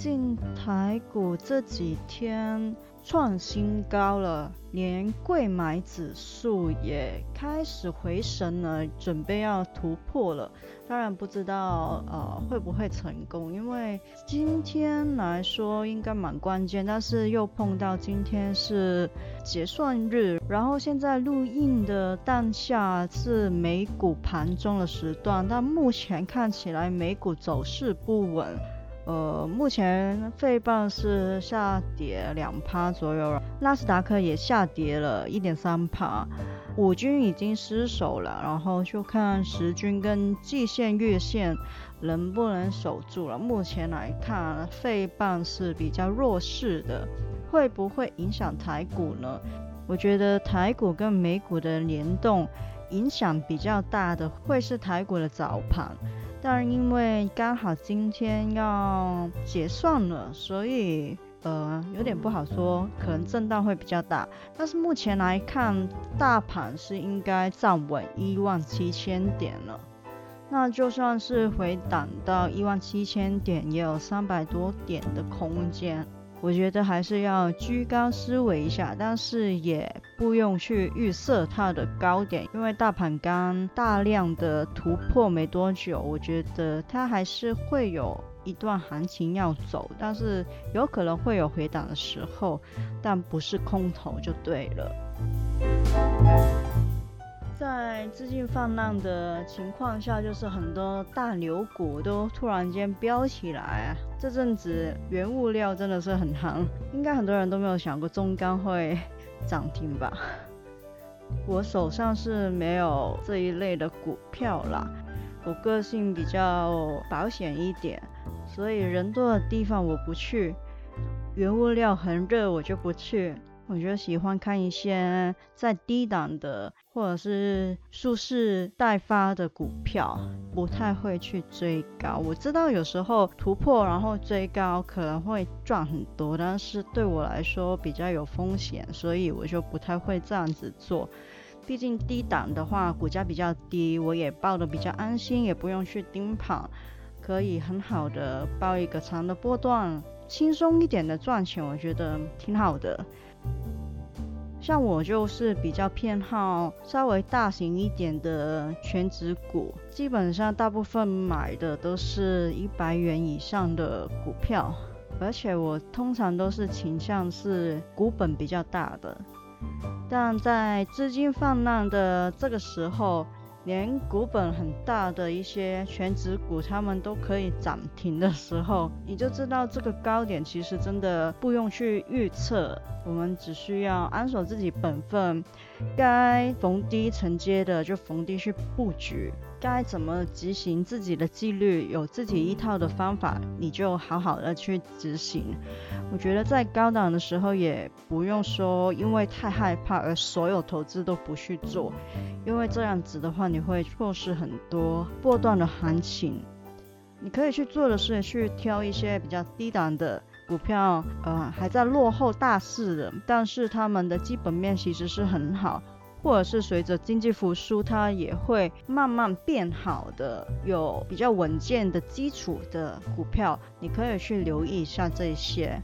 近台股这几天创新高了，连贵买指数也开始回神了，准备要突破了。当然不知道呃会不会成功，因为今天来说应该蛮关键，但是又碰到今天是结算日，然后现在录音的当下是美股盘中的时段，但目前看起来美股走势不稳。呃，目前费棒是下跌两趴左右，纳斯达克也下跌了一点三趴，五均已经失守了，然后就看十均跟季线、月线能不能守住了。目前来看，费棒是比较弱势的，会不会影响台股呢？我觉得台股跟美股的联动影响比较大的会是台股的早盘。但因为刚好今天要结算了，所以呃有点不好说，可能震荡会比较大。但是目前来看，大盘是应该站稳一万七千点了。那就算是回档到一万七千点，也有三百多点的空间。我觉得还是要居高思维一下，但是也不用去预设它的高点，因为大盘刚大量的突破没多久，我觉得它还是会有一段行情要走，但是有可能会有回档的时候，但不是空头就对了。在资金泛滥的情况下，就是很多大牛股都突然间飙起来啊。这阵子原物料真的是很夯，应该很多人都没有想过中钢会涨停吧？我手上是没有这一类的股票啦，我个性比较保险一点，所以人多的地方我不去，原物料很热我就不去。我觉得喜欢看一些在低档的或者是舒适待发的股票，不太会去追高。我知道有时候突破然后追高可能会赚很多，但是对我来说比较有风险，所以我就不太会这样子做。毕竟低档的话，股价比较低，我也抱得比较安心，也不用去盯盘，可以很好的抱一个长的波段，轻松一点的赚钱，我觉得挺好的。像我就是比较偏好稍微大型一点的全职股，基本上大部分买的都是一百元以上的股票，而且我通常都是倾向是股本比较大的，但在资金泛滥的这个时候。连股本很大的一些全职股，他们都可以涨停的时候，你就知道这个高点其实真的不用去预测，我们只需要安守自己本分，该逢低承接的就逢低去布局。该怎么执行自己的纪律，有自己一套的方法，你就好好的去执行。我觉得在高档的时候，也不用说因为太害怕而所有投资都不去做，因为这样子的话，你会错失很多波段的行情。你可以去做的是去挑一些比较低档的股票，呃，还在落后大势的，但是他们的基本面其实是很好。或者是随着经济复苏，它也会慢慢变好的，有比较稳健的基础的股票，你可以去留意一下这些。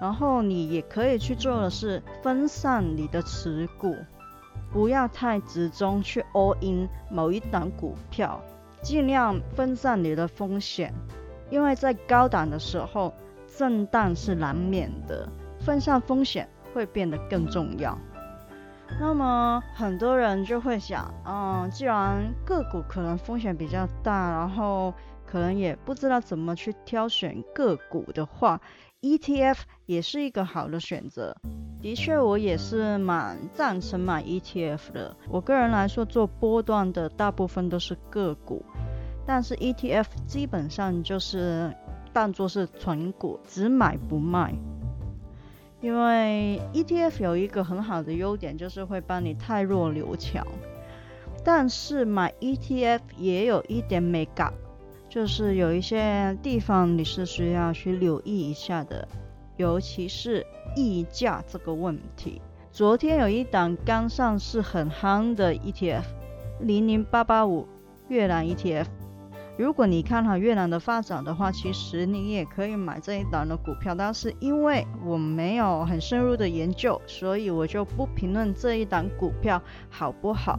然后你也可以去做的是分散你的持股，不要太集中去 all in 某一档股票，尽量分散你的风险，因为在高档的时候震荡是难免的，分散风险会变得更重要。那么很多人就会想，嗯，既然个股可能风险比较大，然后可能也不知道怎么去挑选个股的话，ETF 也是一个好的选择。的确，我也是蛮赞成买 ETF 的。我个人来说，做波段的大部分都是个股，但是 ETF 基本上就是当做是存股，只买不卖。因为 ETF 有一个很好的优点，就是会帮你太弱留强。但是买 ETF 也有一点美感，就是有一些地方你是需要去留意一下的。尤其是溢价这个问题。昨天有一档刚上市很夯的 ETF，零零八八五越南 ETF。如果你看好越南的发展的话，其实你也可以买这一档的股票。但是因为我没有很深入的研究，所以我就不评论这一档股票好不好。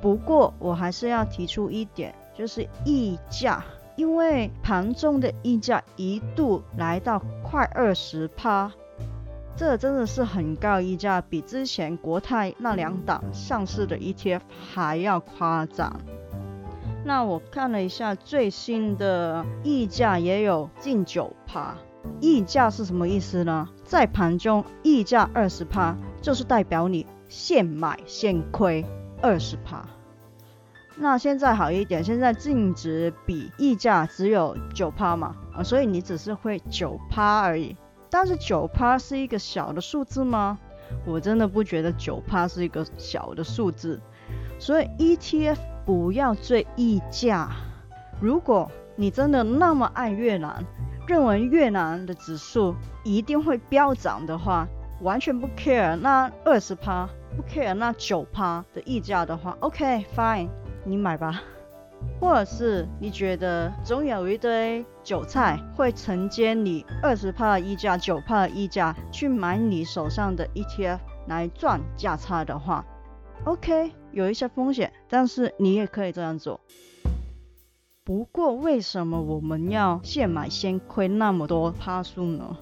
不过我还是要提出一点，就是溢价。因为盘中的溢价一度来到快二十趴，这真的是很高溢价，比之前国泰那两档上市的 ETF 还要夸张。那我看了一下最新的溢价也有近九趴，溢价是什么意思呢？在盘中溢价二十趴，就是代表你现买现亏二十趴。那现在好一点，现在净值比溢价只有九趴嘛，啊，所以你只是会九趴而已。但是九趴是一个小的数字吗？我真的不觉得九趴是一个小的数字。所以 ETF 不要追溢价。如果你真的那么爱越南，认为越南的指数一定会飙涨的话，完全不 care 那二十趴，不 care 那九趴的溢价的话，OK fine。你买吧，或者是你觉得总有一堆韭菜会承接你二十帕的溢价、九帕的溢价去买你手上的 ETF 来赚价差的话，OK，有一些风险，但是你也可以这样做。不过为什么我们要现买先亏那么多趴数呢？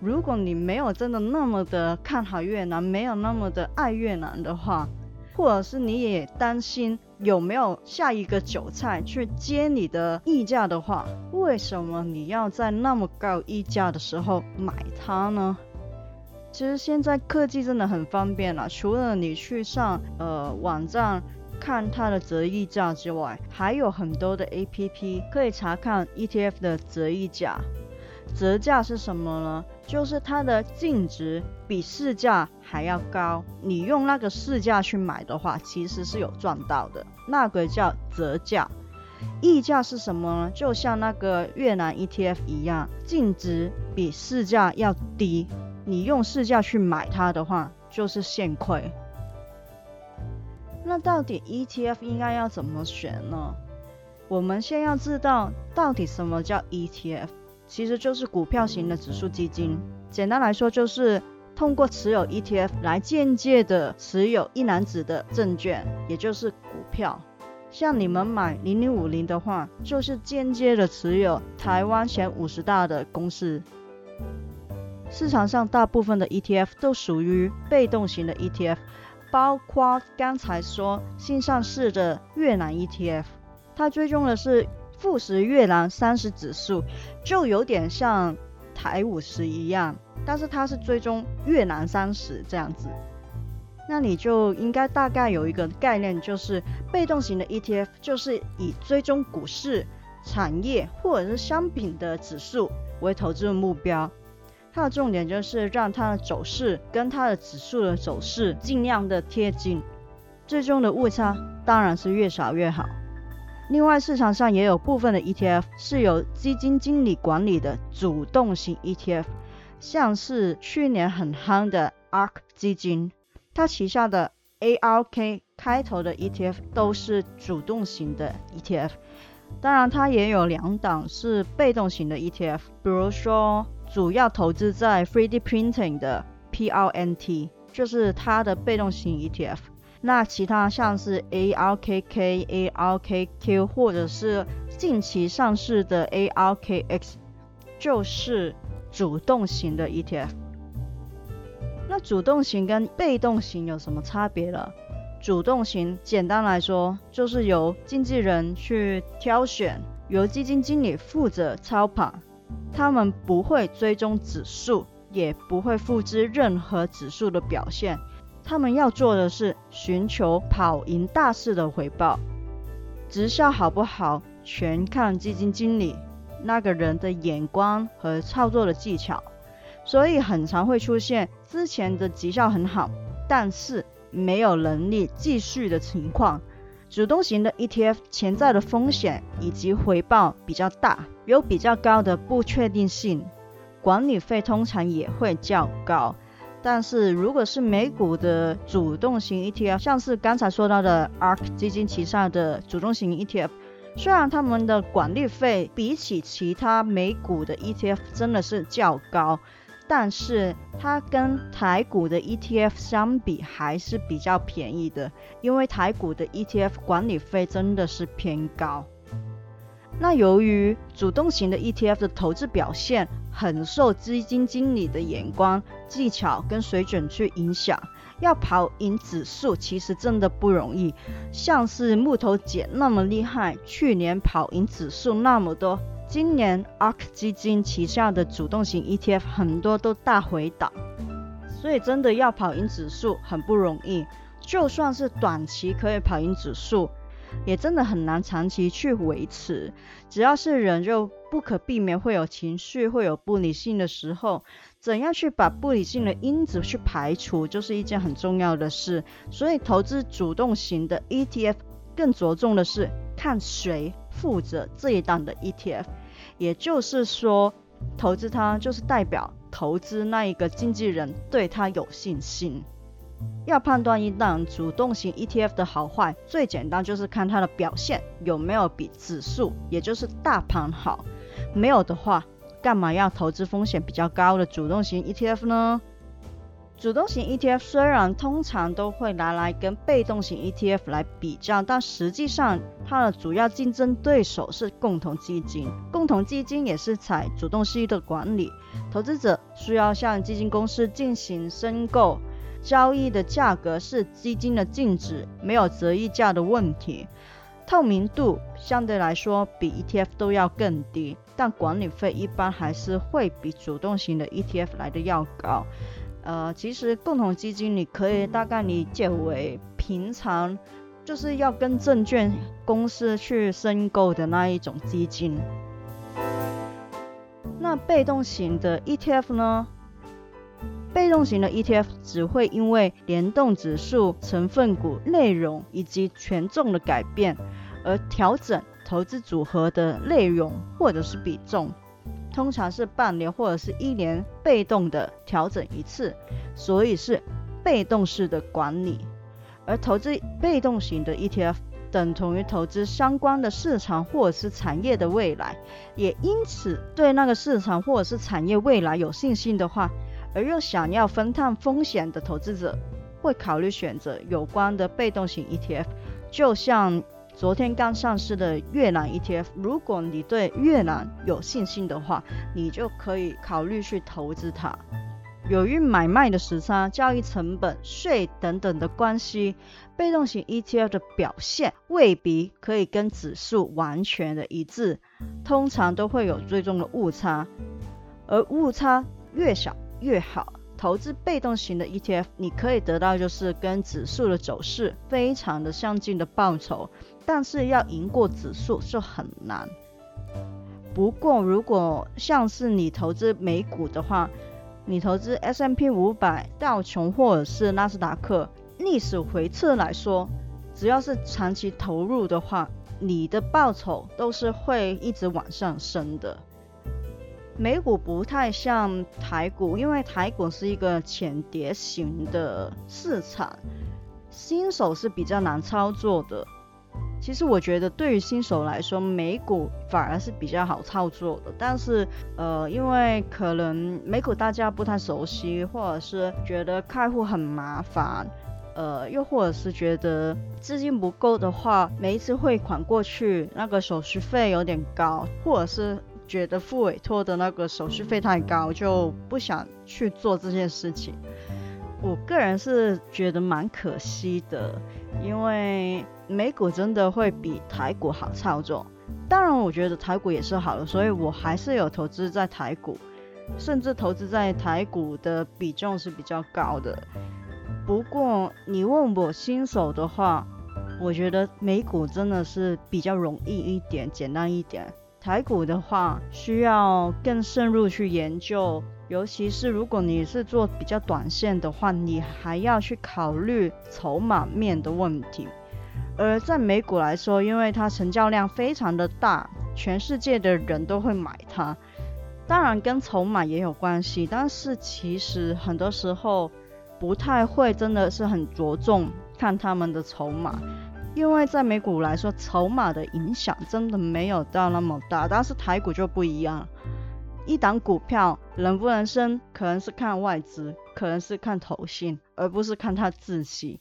如果你没有真的那么的看好越南，没有那么的爱越南的话，或者是你也担心有没有下一个韭菜去接你的溢价的话，为什么你要在那么高溢价的时候买它呢？其实现在科技真的很方便了，除了你去上呃网站看它的折溢价之外，还有很多的 APP 可以查看 ETF 的折溢价。折价是什么呢？就是它的净值比市价还要高，你用那个市价去买的话，其实是有赚到的。那个叫折价。溢价是什么呢？就像那个越南 ETF 一样，净值比市价要低，你用市价去买它的话，就是现亏。那到底 ETF 应该要怎么选呢？我们先要知道到底什么叫 ETF。其实就是股票型的指数基金，简单来说就是通过持有 ETF 来间接的持有一篮子的证券，也就是股票。像你们买零零五零的话，就是间接的持有台湾前五十大的公司。市场上大部分的 ETF 都属于被动型的 ETF，包括刚才说新上市的越南 ETF，它追踪的是。富时越南三十指数就有点像台五十一样，但是它是追踪越南三十这样子，那你就应该大概有一个概念，就是被动型的 ETF 就是以追踪股市、产业或者是商品的指数为投资的目标，它的重点就是让它的走势跟它的指数的走势尽量的贴近，最终的误差当然是越少越好。另外，市场上也有部分的 ETF 是由基金经理管理的主动型 ETF，像是去年很夯的 ARK 基金，它旗下的 ARK 开头的 ETF 都是主动型的 ETF。当然，它也有两档是被动型的 ETF，比如说主要投资在 3D Printing 的 PRNT，就是它的被动型 ETF。那其他像是 ARKK、ARKQ 或者是近期上市的 ARKX，就是主动型的 ETF。那主动型跟被动型有什么差别了？主动型简单来说，就是由经纪人去挑选，由基金经理负责操盘，他们不会追踪指数，也不会复制任何指数的表现。他们要做的是寻求跑赢大势的回报。直效好不好，全看基金经理那个人的眼光和操作的技巧。所以很常会出现之前的绩效很好，但是没有能力继续的情况。主动型的 ETF 潜在的风险以及回报比较大，有比较高的不确定性，管理费通常也会较高。但是如果是美股的主动型 ETF，像是刚才说到的 ARK 基金旗下的主动型 ETF，虽然他们的管理费比起其他美股的 ETF 真的是较高。但是它跟台股的 ETF 相比还是比较便宜的，因为台股的 ETF 管理费真的是偏高。那由于主动型的 ETF 的投资表现很受基金经理的眼光、技巧跟水准去影响，要跑赢指数其实真的不容易。像是木头姐那么厉害，去年跑赢指数那么多。今年 ARK 基金旗下的主动型 ETF 很多都大回档，所以真的要跑赢指数很不容易。就算是短期可以跑赢指数，也真的很难长期去维持。只要是人，就不可避免会有情绪，会有不理性的时候。怎样去把不理性的因子去排除，就是一件很重要的事。所以投资主动型的 ETF 更着重的是看谁负责这一档的 ETF。也就是说，投资它就是代表投资那一个经纪人对他有信心。要判断一档主动型 ETF 的好坏，最简单就是看它的表现有没有比指数，也就是大盘好。没有的话，干嘛要投资风险比较高的主动型 ETF 呢？主动型 ETF 虽然通常都会拿来跟被动型 ETF 来比较，但实际上它的主要竞争对手是共同基金。共同基金也是采主动式的管理，投资者需要向基金公司进行申购，交易的价格是基金的净值，没有折溢价的问题。透明度相对来说比 ETF 都要更低，但管理费一般还是会比主动型的 ETF 来的要高。呃，其实共同基金你可以大概理解为平常就是要跟证券公司去申购的那一种基金。那被动型的 ETF 呢？被动型的 ETF 只会因为联动指数、成分股内容以及权重的改变而调整投资组合的内容或者是比重。通常是半年或者是一年被动的调整一次，所以是被动式的管理。而投资被动型的 ETF 等同于投资相关的市场或者是产业的未来，也因此对那个市场或者是产业未来有信心的话，而又想要分摊风险的投资者，会考虑选择有关的被动型 ETF，就像。昨天刚上市的越南 ETF，如果你对越南有信心的话，你就可以考虑去投资它。由于买卖的时差、交易成本、税等等的关系，被动型 ETF 的表现未必可以跟指数完全的一致，通常都会有最终的误差，而误差越小越好。投资被动型的 ETF，你可以得到就是跟指数的走势非常的相近的报酬。但是要赢过指数是很难。不过，如果像是你投资美股的话，你投资 S M P 五百、道琼或者是纳斯达克，历史回撤来说，只要是长期投入的话，你的报酬都是会一直往上升的。美股不太像台股，因为台股是一个浅碟型的市场，新手是比较难操作的。其实我觉得对于新手来说，美股反而是比较好操作的。但是，呃，因为可能美股大家不太熟悉，或者是觉得开户很麻烦，呃，又或者是觉得资金不够的话，每一次汇款过去那个手续费有点高，或者是觉得付委托的那个手续费太高，就不想去做这件事情。我个人是觉得蛮可惜的，因为美股真的会比台股好操作，当然，我觉得台股也是好的，所以我还是有投资在台股，甚至投资在台股的比重是比较高的。不过你问我新手的话，我觉得美股真的是比较容易一点，简单一点。台股的话，需要更深入去研究，尤其是如果你是做比较短线的话，你还要去考虑筹码面的问题。而在美股来说，因为它成交量非常的大，全世界的人都会买它，当然跟筹码也有关系，但是其实很多时候不太会真的是很着重看他们的筹码，因为在美股来说，筹码的影响真的没有到那么大，但是台股就不一样，一档股票能不能升，可能是看外资，可能是看投信，而不是看它自己。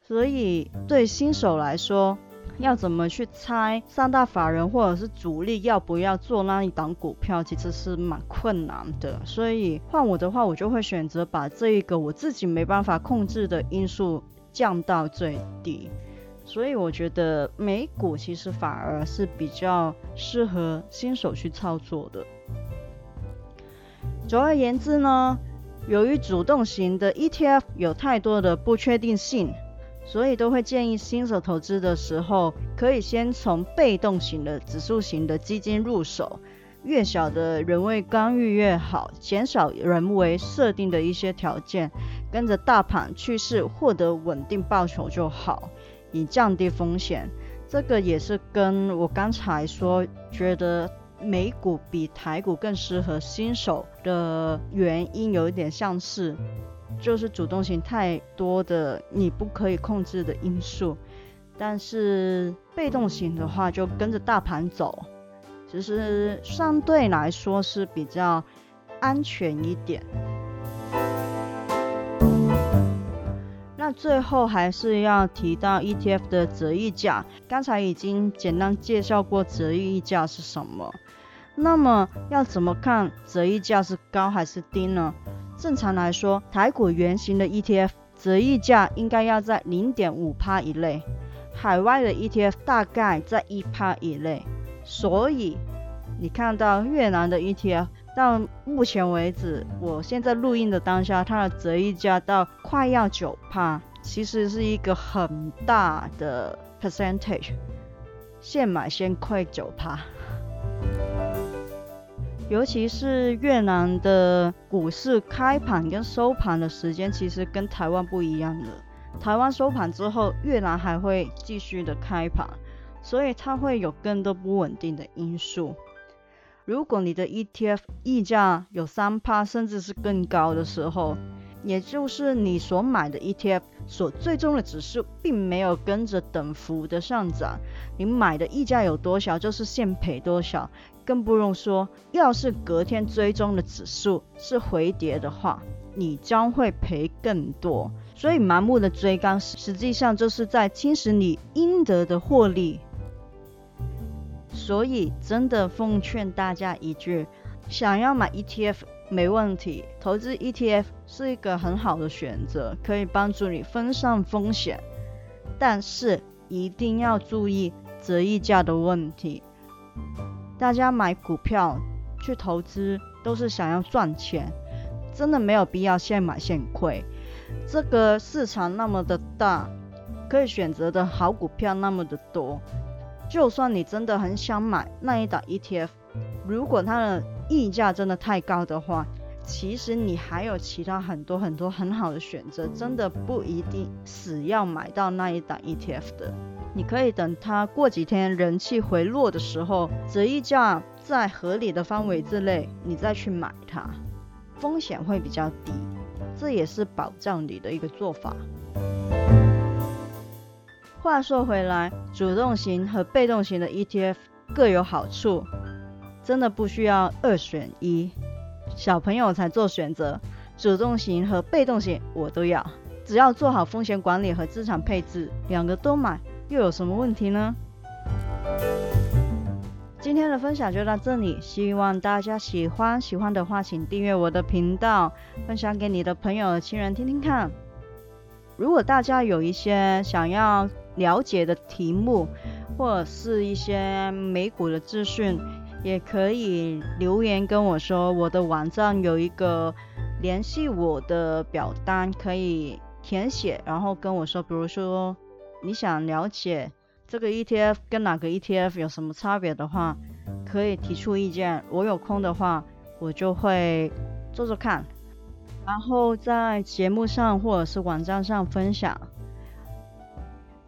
所以对新手来说，要怎么去猜三大法人或者是主力要不要做那一档股票，其实是蛮困难的。所以换我的话，我就会选择把这一个我自己没办法控制的因素降到最低。所以我觉得美股其实反而是比较适合新手去操作的。总而言之呢，由于主动型的 ETF 有太多的不确定性。所以都会建议新手投资的时候，可以先从被动型的指数型的基金入手，越小的人为干预越好，减少人为设定的一些条件，跟着大盘趋势获得稳定报酬就好，以降低风险。这个也是跟我刚才说，觉得美股比台股更适合新手的原因有一点像是。就是主动性太多的你不可以控制的因素，但是被动型的话就跟着大盘走，其实相对来说是比较安全一点。最后还是要提到 ETF 的折溢价，刚才已经简单介绍过折溢价是什么，那么要怎么看折溢价是高还是低呢？正常来说，台股圆形的 ETF 折溢价应该要在零点五帕以内，海外的 ETF 大概在一帕以内。所以你看到越南的 ETF 到目前为止，我现在录音的当下，它的折溢价到快要九帕，其实是一个很大的 percentage，现买先亏九帕。尤其是越南的股市开盘跟收盘的时间，其实跟台湾不一样的。台湾收盘之后，越南还会继续的开盘，所以它会有更多不稳定的因素。如果你的 ETF 溢价有三趴，甚至是更高的时候，也就是你所买的 ETF 所最终的指数并没有跟着等幅的上涨，你买的溢价有多少，就是现赔多少。更不用说，要是隔天追踪的指数是回跌的话，你将会赔更多。所以盲目的追高，实际上就是在侵蚀你应得的获利。所以真的奉劝大家一句：想要买 ETF 没问题，投资 ETF 是一个很好的选择，可以帮助你分散风险。但是一定要注意折溢价的问题。大家买股票去投资都是想要赚钱，真的没有必要现买现亏。这个市场那么的大，可以选择的好股票那么的多，就算你真的很想买那一档 ETF，如果它的溢价真的太高的话，其实你还有其他很多很多很好的选择，真的不一定死要买到那一档 ETF 的。你可以等它过几天人气回落的时候，折溢价在合理的范围之内，你再去买它，风险会比较低，这也是保障你的一个做法。话说回来，主动型和被动型的 ETF 各有好处，真的不需要二选一，小朋友才做选择，主动型和被动型我都要，只要做好风险管理和资产配置，两个都买。又有什么问题呢？今天的分享就到这里，希望大家喜欢。喜欢的话，请订阅我的频道，分享给你的朋友、亲人听听看。如果大家有一些想要了解的题目，或者是一些美股的资讯，也可以留言跟我说。我的网站有一个联系我的表单，可以填写，然后跟我说，比如说你想了解这个 ETF 跟哪个 ETF 有什么差别的话，可以提出意见。我有空的话，我就会做做看，然后在节目上或者是网站上分享。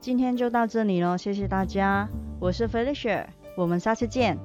今天就到这里喽，谢谢大家，我是 Felicia，我们下次见。